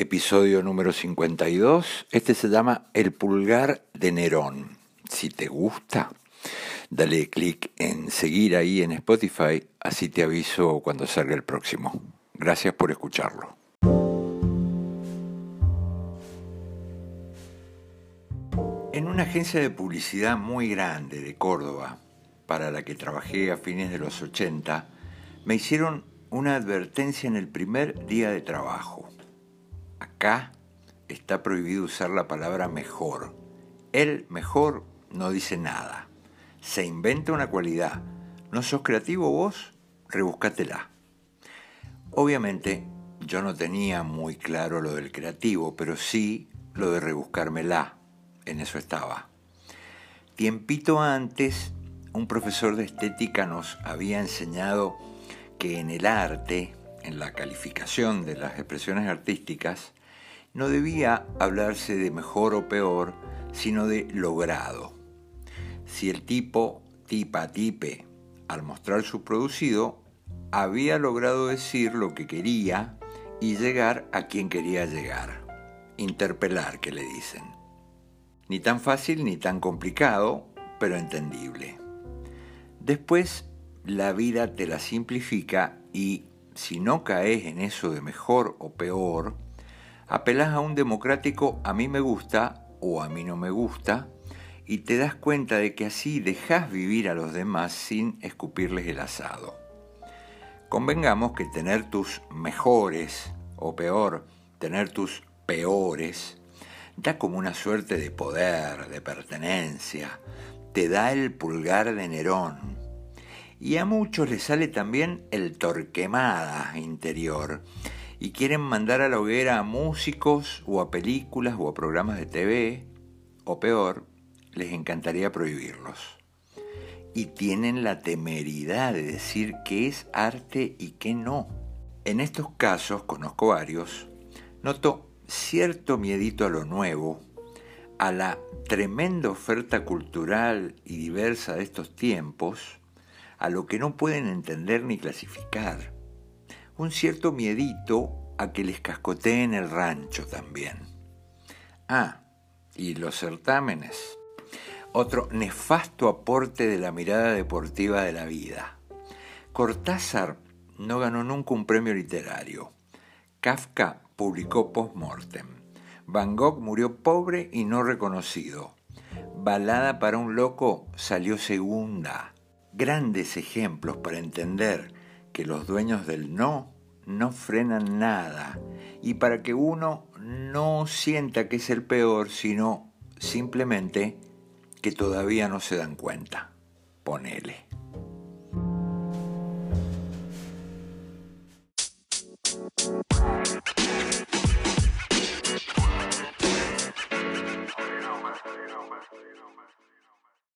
episodio número 52. Este se llama El pulgar de Nerón. Si te gusta, dale clic en seguir ahí en Spotify, así te aviso cuando salga el próximo. Gracias por escucharlo. En una agencia de publicidad muy grande de Córdoba, para la que trabajé a fines de los 80, me hicieron una advertencia en el primer día de trabajo. Acá está prohibido usar la palabra mejor. El mejor no dice nada. Se inventa una cualidad. ¿No sos creativo vos? Rebuscátela. Obviamente yo no tenía muy claro lo del creativo, pero sí lo de rebuscármela. En eso estaba. Tiempito antes, un profesor de estética nos había enseñado que en el arte, en la calificación de las expresiones artísticas, no debía hablarse de mejor o peor, sino de logrado. Si el tipo, tipa, tipe, al mostrar su producido, había logrado decir lo que quería y llegar a quien quería llegar. Interpelar, que le dicen. Ni tan fácil ni tan complicado, pero entendible. Después, la vida te la simplifica y, si no caes en eso de mejor o peor, Apelas a un democrático a mí me gusta o a mí no me gusta y te das cuenta de que así dejas vivir a los demás sin escupirles el asado. Convengamos que tener tus mejores o peor, tener tus peores, da como una suerte de poder, de pertenencia, te da el pulgar de Nerón. Y a muchos les sale también el torquemada interior, y quieren mandar a la hoguera a músicos o a películas o a programas de TV, o peor, les encantaría prohibirlos. Y tienen la temeridad de decir qué es arte y qué no. En estos casos, conozco varios, noto cierto miedito a lo nuevo, a la tremenda oferta cultural y diversa de estos tiempos, a lo que no pueden entender ni clasificar un cierto miedito a que les cascoteen el rancho también. Ah, y los certámenes. Otro nefasto aporte de la mirada deportiva de la vida. Cortázar no ganó nunca un premio literario. Kafka publicó post-mortem. Van Gogh murió pobre y no reconocido. Balada para un loco salió segunda. Grandes ejemplos para entender que los dueños del no no frenan nada y para que uno no sienta que es el peor, sino simplemente que todavía no se dan cuenta. Ponele.